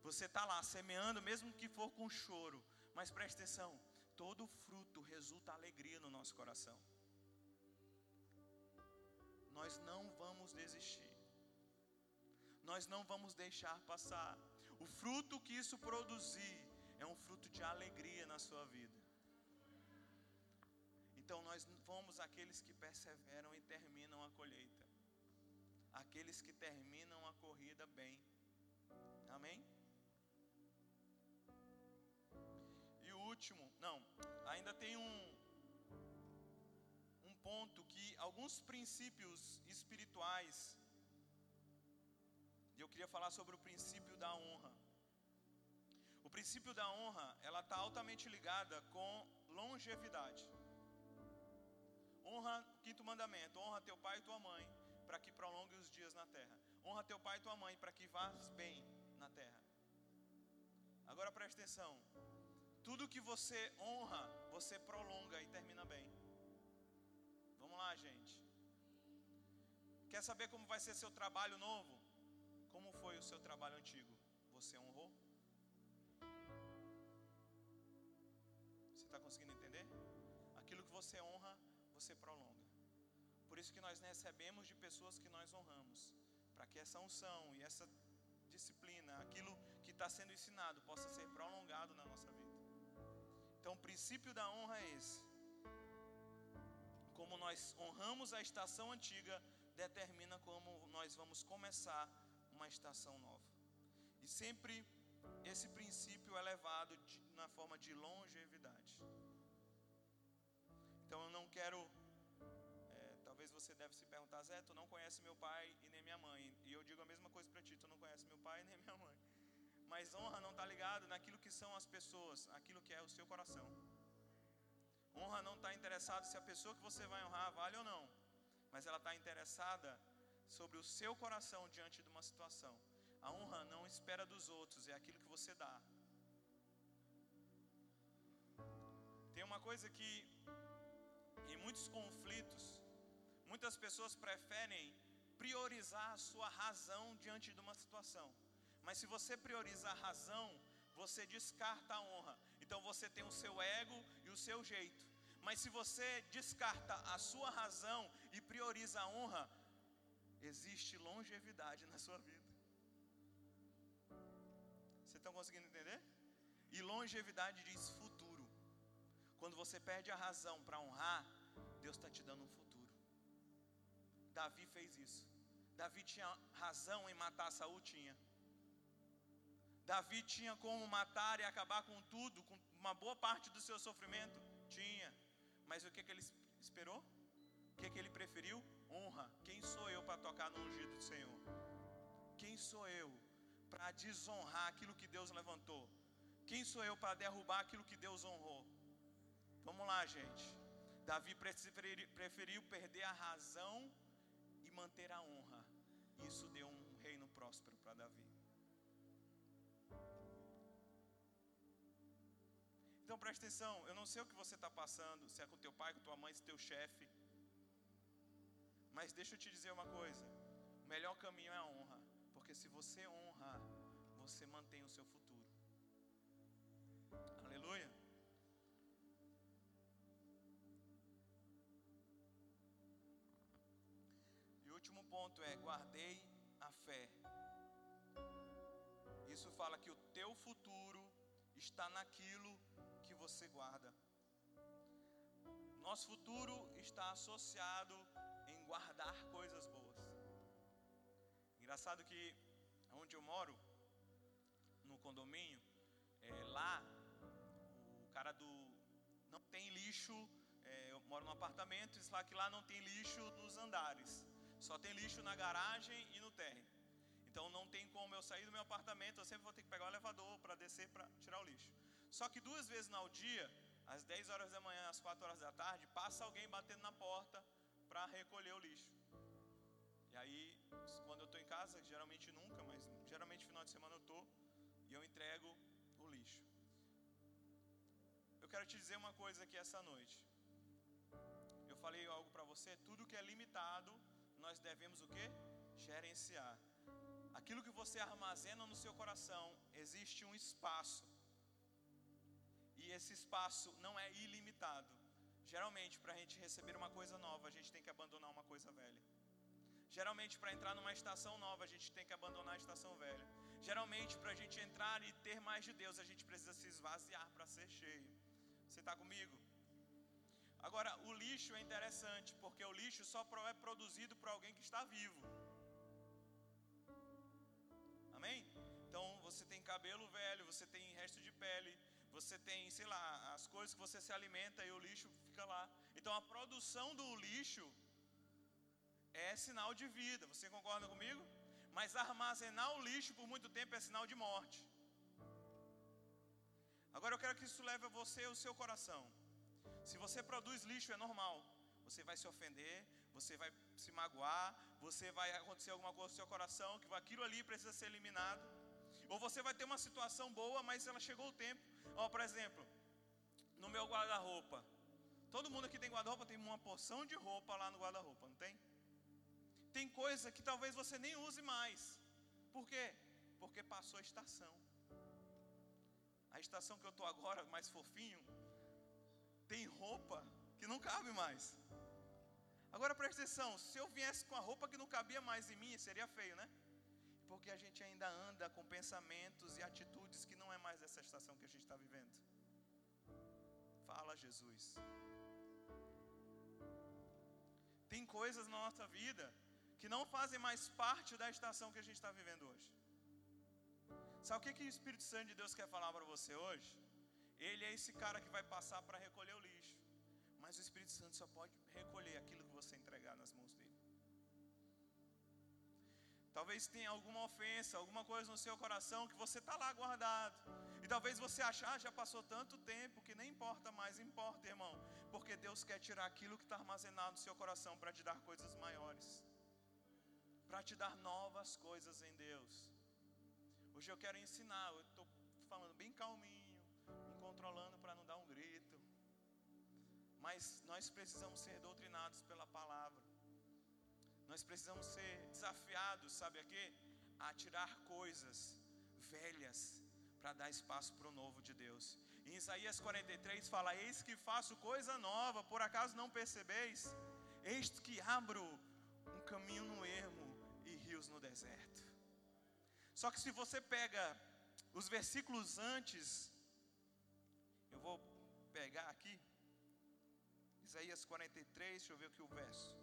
[SPEAKER 1] Você está lá semeando, mesmo que for com choro, mas preste atenção: todo fruto resulta alegria no nosso coração. Nós não vamos desistir nós não vamos deixar passar. O fruto que isso produzir é um fruto de alegria na sua vida. Então nós fomos aqueles que perseveram e terminam a colheita. Aqueles que terminam a corrida bem. Amém? E o último, não, ainda tem um um ponto que alguns princípios espirituais e eu queria falar sobre o princípio da honra. O princípio da honra, ela está altamente ligada com longevidade. Honra, quinto mandamento, honra teu pai e tua mãe, para que prolongue os dias na terra. Honra teu pai e tua mãe, para que vás bem na terra. Agora preste atenção. Tudo que você honra, você prolonga e termina bem. Vamos lá, gente. Quer saber como vai ser seu trabalho novo? Como foi o seu trabalho antigo? Você honrou? Você está conseguindo entender? Aquilo que você honra, você prolonga. Por isso que nós recebemos de pessoas que nós honramos, para que essa unção e essa disciplina, aquilo que está sendo ensinado, possa ser prolongado na nossa vida. Então, o princípio da honra é esse. Como nós honramos a estação antiga, determina como nós vamos começar uma estação nova. E sempre esse princípio é levado de, na forma de longevidade. Então eu não quero. É, talvez você deve se perguntar, Zé, tu não conhece meu pai e nem minha mãe. E eu digo a mesma coisa para ti, tu não conhece meu pai nem minha mãe. Mas honra não está ligado naquilo que são as pessoas, aquilo que é o seu coração. Honra não está interessado se a pessoa que você vai honrar vale ou não, mas ela está interessada sobre o seu coração diante de uma situação. A honra não espera dos outros, é aquilo que você dá. Tem uma coisa que, em muitos conflitos, muitas pessoas preferem priorizar a sua razão diante de uma situação. Mas se você prioriza a razão, você descarta a honra. Então você tem o seu ego e o seu jeito. Mas se você descarta a sua razão e prioriza a honra, existe longevidade na sua vida. estão conseguindo entender? E longevidade diz futuro. Quando você perde a razão para honrar, Deus está te dando um futuro. Davi fez isso. Davi tinha razão em matar Saul, tinha. Davi tinha como matar e acabar com tudo, com uma boa parte do seu sofrimento? Tinha. Mas o que, que ele esperou? O que, que ele preferiu? Honra. Quem sou eu para tocar no ungido do Senhor? Quem sou eu para desonrar aquilo que Deus levantou? Quem sou eu para derrubar aquilo que Deus honrou? Vamos lá, gente. Davi preferiu perder a razão e manter a honra. Isso deu um reino próspero para Davi. Então presta atenção, eu não sei o que você está passando, se é com teu pai, com tua mãe, se é teu chefe. Mas deixa eu te dizer uma coisa: o melhor caminho é a honra. Porque se você honra, você mantém o seu futuro. Aleluia. E o último ponto é: guardei a fé. Isso fala que o teu futuro está naquilo que você guarda. Nosso futuro está associado guardar coisas boas. Engraçado que onde eu moro, no condomínio, é, lá o cara do não tem lixo. É, eu moro num apartamento, diz lá que lá não tem lixo nos andares, só tem lixo na garagem e no térreo. Então não tem como eu sair do meu apartamento, eu sempre vou ter que pegar o elevador para descer para tirar o lixo. Só que duas vezes ao dia, às 10 horas da manhã, às 4 horas da tarde, passa alguém batendo na porta para recolher o lixo. E aí, quando eu estou em casa, geralmente nunca, mas geralmente final de semana eu estou, e eu entrego o lixo. Eu quero te dizer uma coisa aqui essa noite. Eu falei algo para você, tudo que é limitado, nós devemos o que? Gerenciar. Aquilo que você armazena no seu coração, existe um espaço e esse espaço não é ilimitado. Geralmente, para a gente receber uma coisa nova, a gente tem que abandonar uma coisa velha. Geralmente, para entrar numa estação nova, a gente tem que abandonar a estação velha. Geralmente, para a gente entrar e ter mais de Deus, a gente precisa se esvaziar para ser cheio. Você está comigo? Agora, o lixo é interessante, porque o lixo só é produzido por alguém que está vivo. Amém? Então, você tem cabelo velho, você tem resto de pele, você tem, sei lá, as coisas que você se alimenta e o lixo fica lá. Então a produção do lixo é sinal de vida. Você concorda comigo? Mas armazenar o lixo por muito tempo é sinal de morte. Agora eu quero que isso leve a você o seu coração. Se você produz lixo é normal. Você vai se ofender, você vai se magoar, você vai acontecer alguma coisa no seu coração, que aquilo ali precisa ser eliminado. Ou você vai ter uma situação boa, mas ela chegou o tempo Ó, por exemplo, no meu guarda-roupa. Todo mundo aqui tem guarda-roupa, tem uma porção de roupa lá no guarda-roupa, não tem? Tem coisa que talvez você nem use mais. Por quê? Porque passou a estação. A estação que eu estou agora, mais fofinho, tem roupa que não cabe mais. Agora preste atenção, se eu viesse com a roupa que não cabia mais em mim, seria feio, né? Porque a gente ainda anda com pensamentos e atitudes que não é mais essa estação que a gente está vivendo. Fala, Jesus. Tem coisas na nossa vida que não fazem mais parte da estação que a gente está vivendo hoje. Sabe o que, que o Espírito Santo de Deus quer falar para você hoje? Ele é esse cara que vai passar para recolher o lixo. Mas o Espírito Santo só pode recolher aquilo que você entregar nas mãos dele. Talvez tenha alguma ofensa, alguma coisa no seu coração que você está lá guardado. E talvez você achar, ah, já passou tanto tempo que nem importa mais, importa, irmão. Porque Deus quer tirar aquilo que está armazenado no seu coração para te dar coisas maiores. Para te dar novas coisas em Deus. Hoje eu quero ensinar, eu estou falando bem calminho, me controlando para não dar um grito. Mas nós precisamos ser doutrinados pela palavra. Nós precisamos ser desafiados, sabe a quê? A tirar coisas velhas para dar espaço para o novo de Deus. Em Isaías 43 fala: Eis que faço coisa nova, por acaso não percebeis? Eis que abro um caminho no ermo e rios no deserto. Só que se você pega os versículos antes, eu vou pegar aqui, Isaías 43, deixa eu ver aqui o verso.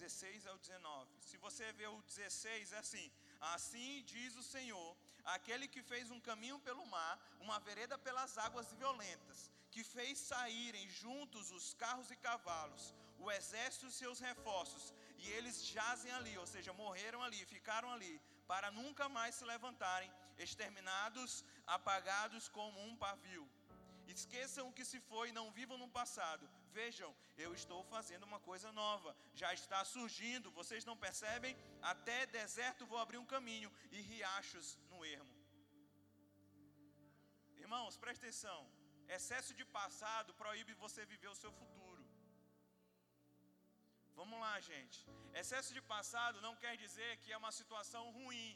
[SPEAKER 1] 16 ao 19. Se você vê o 16, é assim: Assim diz o Senhor, aquele que fez um caminho pelo mar, uma vereda pelas águas violentas, que fez saírem juntos os carros e cavalos, o exército e seus reforços, e eles jazem ali, ou seja, morreram ali, ficaram ali, para nunca mais se levantarem, exterminados, apagados como um pavio. Esqueçam o que se foi, não vivam no passado. Vejam, eu estou fazendo uma coisa nova, já está surgindo, vocês não percebem? Até deserto vou abrir um caminho e riachos no ermo. Irmãos, presta atenção. Excesso de passado proíbe você viver o seu futuro. Vamos lá, gente. Excesso de passado não quer dizer que é uma situação ruim.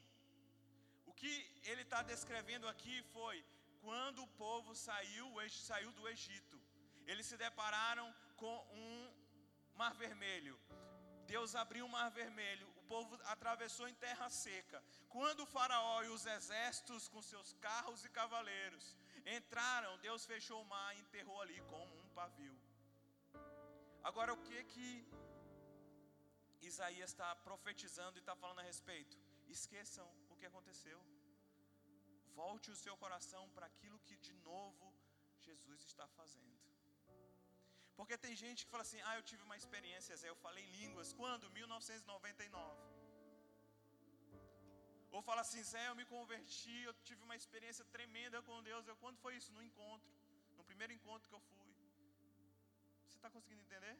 [SPEAKER 1] O que ele está descrevendo aqui foi quando o povo saiu, saiu do Egito, eles se depararam com um mar vermelho. Deus abriu o mar vermelho, o povo atravessou em terra seca. Quando o faraó e os exércitos com seus carros e cavaleiros entraram, Deus fechou o mar e enterrou ali como um pavio. Agora o que que Isaías está profetizando e está falando a respeito? Esqueçam o que aconteceu. Volte o seu coração para aquilo que de novo Jesus está fazendo. Porque tem gente que fala assim: ah, eu tive uma experiência, Zé, eu falei línguas. Quando? 1999. Ou fala assim: Zé, eu me converti, eu tive uma experiência tremenda com Deus. Eu, quando foi isso? No encontro. No primeiro encontro que eu fui. Você está conseguindo entender?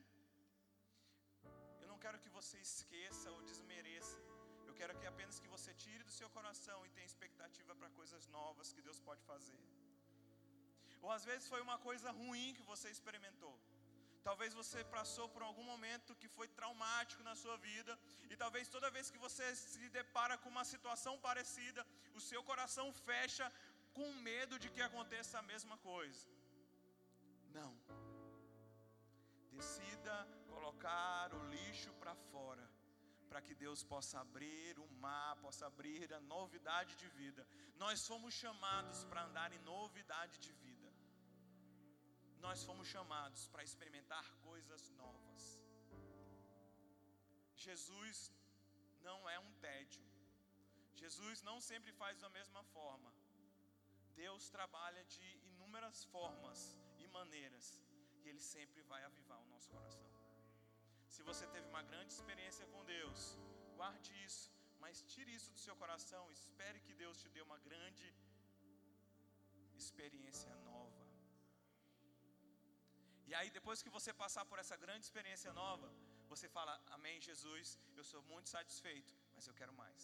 [SPEAKER 1] Eu não quero que você esqueça ou desmereça eu quero que apenas que você tire do seu coração e tenha expectativa para coisas novas que Deus pode fazer. Ou às vezes foi uma coisa ruim que você experimentou. Talvez você passou por algum momento que foi traumático na sua vida, e talvez toda vez que você se depara com uma situação parecida, o seu coração fecha com medo de que aconteça a mesma coisa. Não. Decida colocar o lixo para fora para que Deus possa abrir o mar, possa abrir a novidade de vida. Nós fomos chamados para andar em novidade de vida. Nós fomos chamados para experimentar coisas novas. Jesus não é um tédio. Jesus não sempre faz da mesma forma. Deus trabalha de inúmeras formas e maneiras, e Ele sempre vai avivar o nosso coração. Se você teve uma grande experiência com Deus, guarde isso, mas tire isso do seu coração. Espere que Deus te dê uma grande experiência nova. E aí, depois que você passar por essa grande experiência nova, você fala: Amém, Jesus, eu sou muito satisfeito, mas eu quero mais.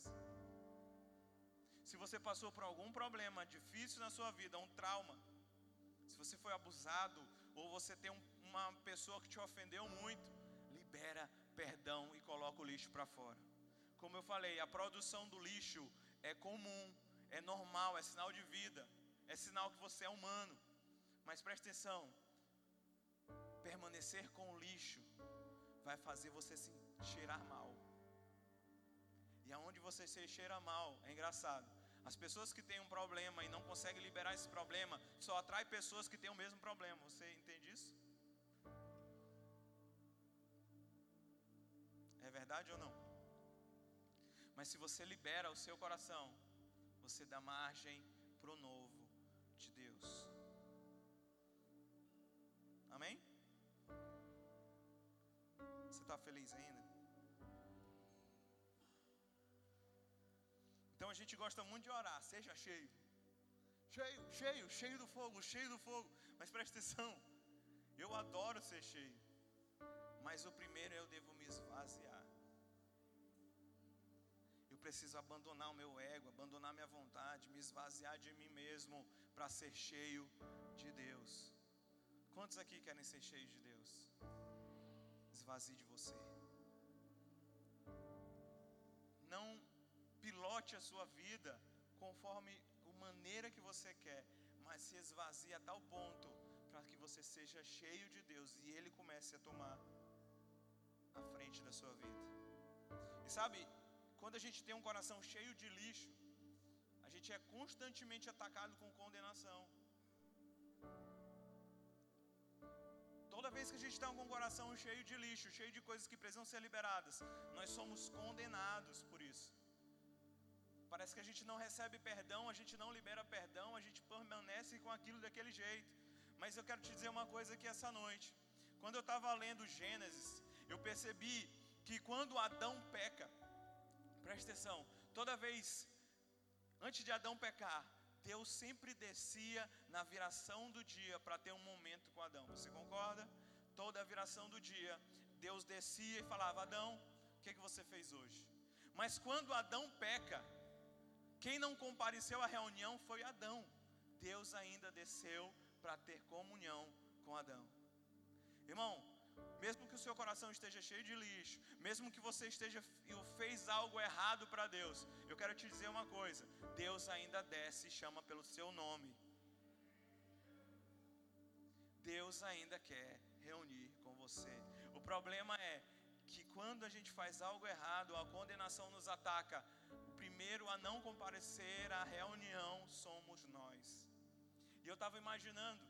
[SPEAKER 1] Se você passou por algum problema difícil na sua vida, um trauma, se você foi abusado, ou você tem um, uma pessoa que te ofendeu muito, lixo para fora. Como eu falei, a produção do lixo é comum, é normal, é sinal de vida, é sinal que você é humano. Mas preste atenção: permanecer com o lixo vai fazer você se cheirar mal. E aonde você se cheira mal, é engraçado. As pessoas que têm um problema e não conseguem liberar esse problema só atrai pessoas que têm o mesmo problema. Você entende isso? É verdade ou não? Mas se você libera o seu coração, você dá margem para o novo de Deus. Amém? Você está feliz ainda? Então a gente gosta muito de orar, seja cheio. Cheio, cheio, cheio do fogo, cheio do fogo. Mas preste atenção, eu adoro ser cheio. Mas o primeiro eu devo me esvaziar preciso abandonar o meu ego, abandonar minha vontade, me esvaziar de mim mesmo para ser cheio de Deus. Quantos aqui querem ser cheios de Deus? Esvazie de você. Não pilote a sua vida conforme a maneira que você quer, mas se esvazie a tal ponto para que você seja cheio de Deus e Ele comece a tomar a frente da sua vida. E sabe, quando a gente tem um coração cheio de lixo, a gente é constantemente atacado com condenação. Toda vez que a gente está com o coração cheio de lixo, cheio de coisas que precisam ser liberadas, nós somos condenados por isso. Parece que a gente não recebe perdão, a gente não libera perdão, a gente permanece com aquilo daquele jeito. Mas eu quero te dizer uma coisa aqui essa noite. Quando eu estava lendo Gênesis, eu percebi que quando Adão peca, preste atenção, toda vez antes de Adão pecar, Deus sempre descia na viração do dia para ter um momento com Adão. Você concorda? Toda a viração do dia, Deus descia e falava: Adão, o que, que você fez hoje? Mas quando Adão peca, quem não compareceu à reunião foi Adão. Deus ainda desceu para ter comunhão com Adão. Irmão, mesmo que o seu coração esteja cheio de lixo, mesmo que você esteja fez algo errado para Deus, eu quero te dizer uma coisa: Deus ainda desce e chama pelo seu nome. Deus ainda quer reunir com você. O problema é que quando a gente faz algo errado, a condenação nos ataca. O primeiro a não comparecer à reunião somos nós. E eu estava imaginando,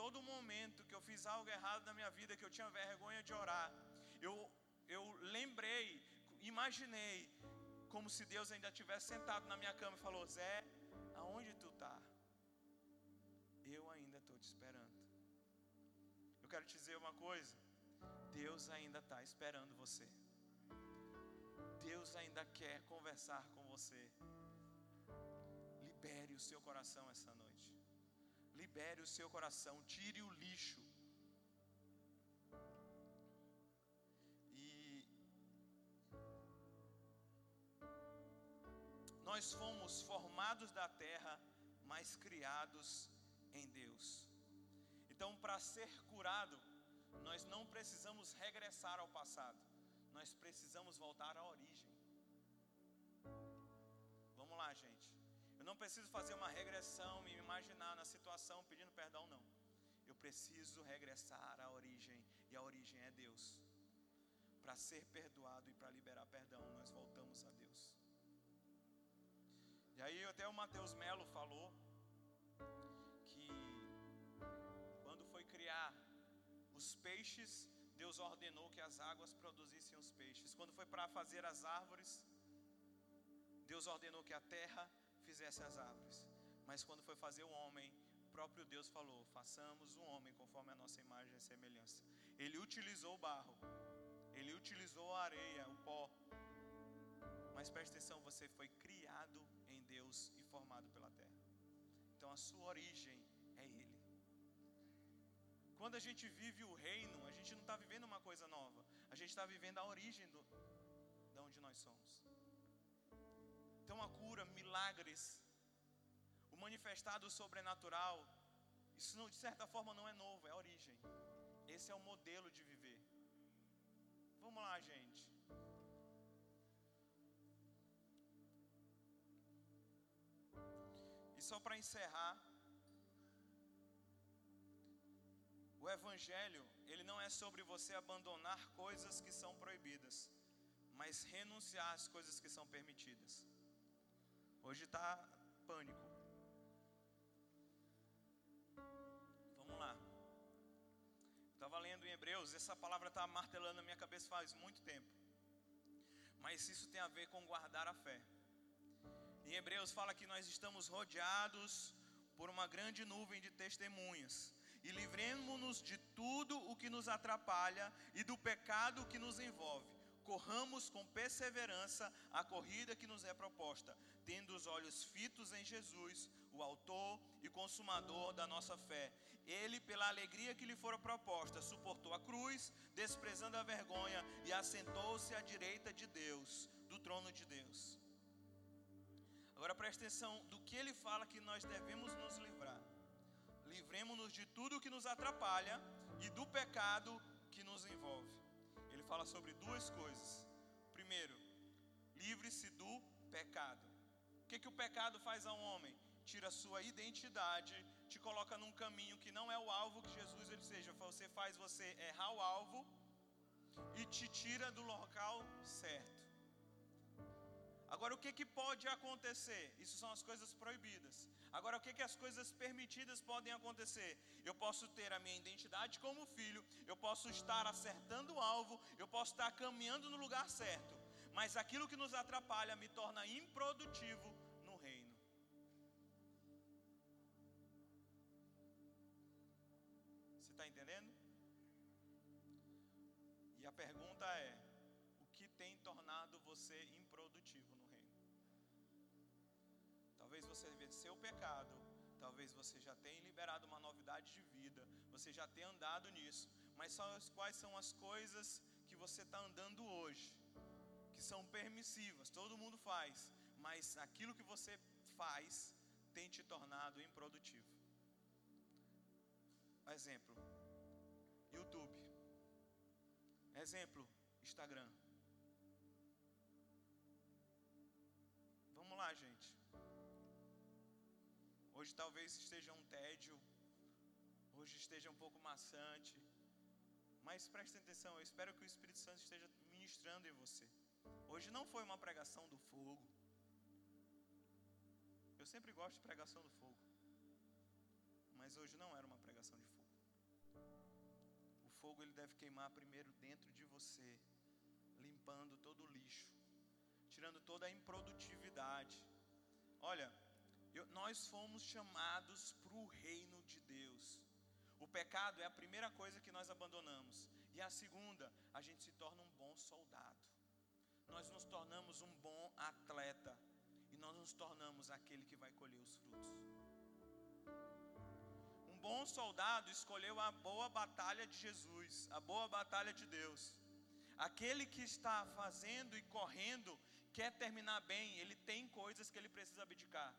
[SPEAKER 1] todo momento que eu fiz algo errado na minha vida, que eu tinha vergonha de orar, eu, eu lembrei, imaginei, como se Deus ainda tivesse sentado na minha cama e falou: Zé, aonde tu está? Eu ainda estou te esperando. Eu quero te dizer uma coisa: Deus ainda está esperando você. Deus ainda quer conversar com você. Libere o seu coração essa noite. Libere o seu coração. Tire o lixo. E nós fomos formados da terra, mas criados em Deus. Então, para ser curado, nós não precisamos regressar ao passado, nós precisamos voltar à origem. Vamos lá, gente. Eu não preciso fazer uma regressão e me imaginar situação pedindo perdão, não. Eu preciso regressar à origem, e a origem é Deus. Para ser perdoado e para liberar perdão, nós voltamos a Deus. E aí até o Mateus Melo falou que quando foi criar os peixes, Deus ordenou que as águas produzissem os peixes. Quando foi para fazer as árvores, Deus ordenou que a terra fizesse as árvores. Mas quando foi fazer o homem, próprio Deus falou: façamos um homem conforme a nossa imagem e semelhança. Ele utilizou o barro, ele utilizou a areia, o pó. Mas preste atenção, você foi criado em Deus e formado pela terra. Então a sua origem é Ele. Quando a gente vive o reino, a gente não está vivendo uma coisa nova. A gente está vivendo a origem do, de onde nós somos. Então a cura, milagres, manifestado sobrenatural, isso de certa forma não é novo, é origem. Esse é o modelo de viver. Vamos lá, gente. E só para encerrar, o Evangelho, ele não é sobre você abandonar coisas que são proibidas, mas renunciar às coisas que são permitidas. Hoje está pânico. Estava lendo em Hebreus, essa palavra está martelando na minha cabeça faz muito tempo. Mas isso tem a ver com guardar a fé. Em Hebreus fala que nós estamos rodeados por uma grande nuvem de testemunhas e livremos-nos de tudo o que nos atrapalha e do pecado que nos envolve. Corramos com perseverança a corrida que nos é proposta, tendo os olhos fitos em Jesus, o Autor e Consumador da nossa fé. Ele, pela alegria que lhe fora proposta, suportou a cruz, desprezando a vergonha, e assentou-se à direita de Deus, do trono de Deus. Agora preste atenção do que ele fala que nós devemos nos livrar. Livremos-nos de tudo que nos atrapalha e do pecado que nos envolve. Fala sobre duas coisas. Primeiro, livre-se do pecado. O que, que o pecado faz a um homem? Tira a sua identidade, te coloca num caminho que não é o alvo que Jesus ele seja. Você faz você errar o alvo e te tira do local certo. Agora, o que, que pode acontecer? Isso são as coisas proibidas. Agora, o que, que as coisas permitidas podem acontecer? Eu posso ter a minha identidade como filho, eu posso estar acertando o alvo, eu posso estar caminhando no lugar certo, mas aquilo que nos atrapalha me torna improdutivo Talvez você venceu o pecado, talvez você já tenha liberado uma novidade de vida, você já tenha andado nisso, mas quais são as coisas que você está andando hoje, que são permissivas, todo mundo faz, mas aquilo que você faz tem te tornado improdutivo. Exemplo: YouTube. Exemplo: Instagram. Vamos lá, gente. Hoje talvez esteja um tédio, hoje esteja um pouco maçante, mas preste atenção, eu espero que o Espírito Santo esteja ministrando em você. Hoje não foi uma pregação do fogo. Eu sempre gosto de pregação do fogo, mas hoje não era uma pregação de fogo. O fogo ele deve queimar primeiro dentro de você, limpando todo o lixo, tirando toda a improdutividade. Olha, eu, nós fomos chamados para o reino de Deus. O pecado é a primeira coisa que nós abandonamos. E a segunda, a gente se torna um bom soldado. Nós nos tornamos um bom atleta. E nós nos tornamos aquele que vai colher os frutos. Um bom soldado escolheu a boa batalha de Jesus, a boa batalha de Deus. Aquele que está fazendo e correndo, quer terminar bem, ele tem coisas que ele precisa abdicar.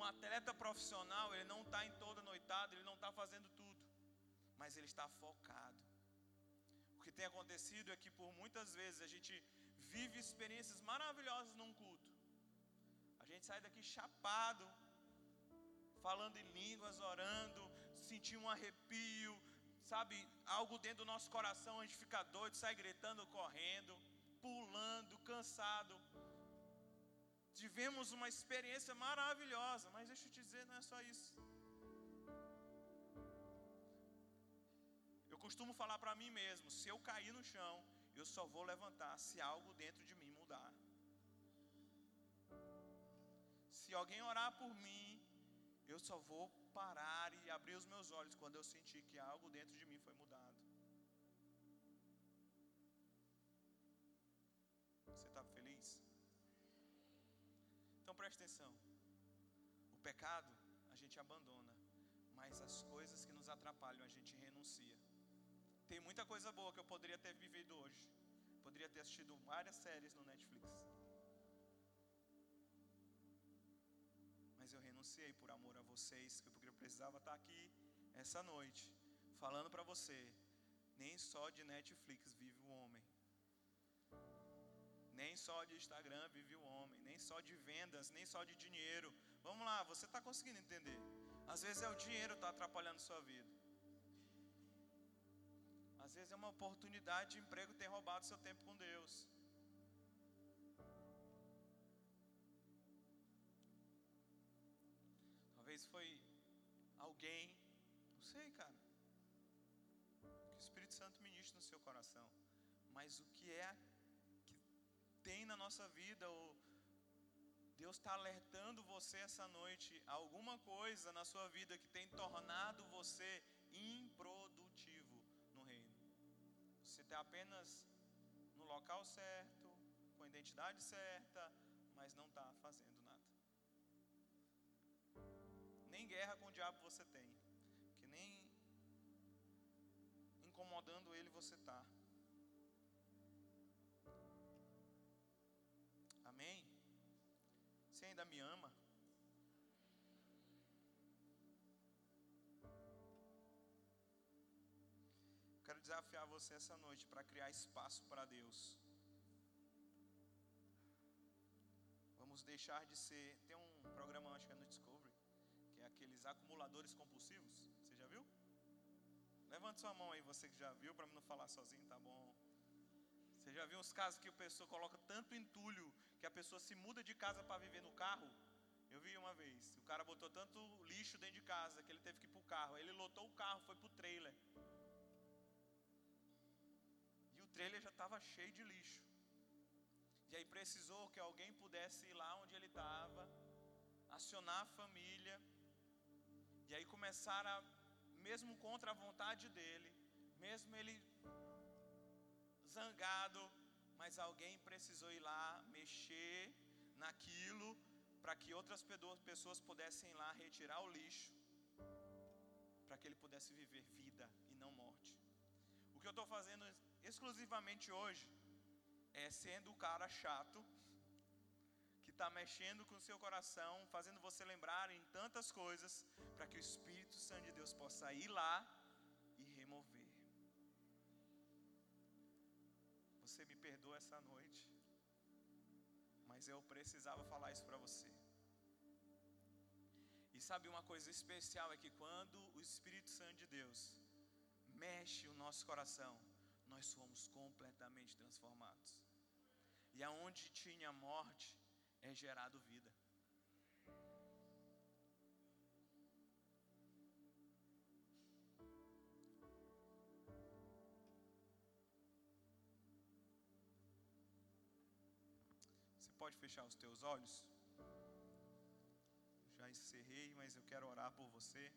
[SPEAKER 1] Um atleta profissional, ele não está em toda noitada, ele não está fazendo tudo, mas ele está focado. O que tem acontecido é que por muitas vezes a gente vive experiências maravilhosas num culto. A gente sai daqui chapado, falando em línguas, orando, sentir um arrepio, sabe, algo dentro do nosso coração, a gente fica doido, sai gritando, correndo, pulando, cansado. Tivemos uma experiência maravilhosa, mas deixa eu te dizer, não é só isso. Eu costumo falar para mim mesmo: se eu cair no chão, eu só vou levantar se algo dentro de mim mudar. Se alguém orar por mim, eu só vou parar e abrir os meus olhos quando eu sentir que algo dentro de mim foi mudado. Você está preste atenção. O pecado a gente abandona, mas as coisas que nos atrapalham a gente renuncia. Tem muita coisa boa que eu poderia ter vivido hoje. Poderia ter assistido várias séries no Netflix. Mas eu renunciei por amor a vocês, porque eu precisava estar aqui essa noite, falando para você: nem só de Netflix vive o homem. Nem só de Instagram vive o homem, nem só de vendas, nem só de dinheiro. Vamos lá, você está conseguindo entender? Às vezes é o dinheiro que está atrapalhando sua vida. Às vezes é uma oportunidade de emprego ter roubado seu tempo com Deus. Talvez foi alguém, não sei, cara. Que o Espírito Santo ministre no seu coração. Mas o que é tem na nossa vida, ou Deus está alertando você essa noite, alguma coisa na sua vida que tem tornado você improdutivo no reino. Você está apenas no local certo, com a identidade certa, mas não está fazendo nada. Nem guerra com o diabo você tem, que nem incomodando ele você está. Você ainda me ama? Quero desafiar você essa noite para criar espaço para Deus. Vamos deixar de ser. Tem um programa, acho que é no Discovery, que é aqueles acumuladores compulsivos. Você já viu? Levante sua mão aí, você que já viu, para não falar sozinho, tá bom? Você já viu uns casos que a pessoa coloca tanto entulho que a pessoa se muda de casa para viver no carro. Eu vi uma vez, o cara botou tanto lixo dentro de casa que ele teve que ir pro carro. Ele lotou o carro, foi pro trailer. E o trailer já estava cheio de lixo. E aí precisou que alguém pudesse ir lá onde ele estava, acionar a família. E aí começaram a, mesmo contra a vontade dele, mesmo ele zangado, mas alguém precisou ir lá mexer naquilo para que outras pessoas pudessem ir lá retirar o lixo, para que ele pudesse viver vida e não morte. O que eu estou fazendo exclusivamente hoje é sendo o cara chato que está mexendo com o seu coração, fazendo você lembrar em tantas coisas, para que o Espírito Santo de Deus possa ir lá mas eu precisava falar isso para você. E sabe uma coisa especial é que quando o Espírito Santo de Deus mexe o nosso coração, nós somos completamente transformados. E aonde tinha morte, é gerado vida. Fechar os teus olhos? Já encerrei, mas eu quero orar por você.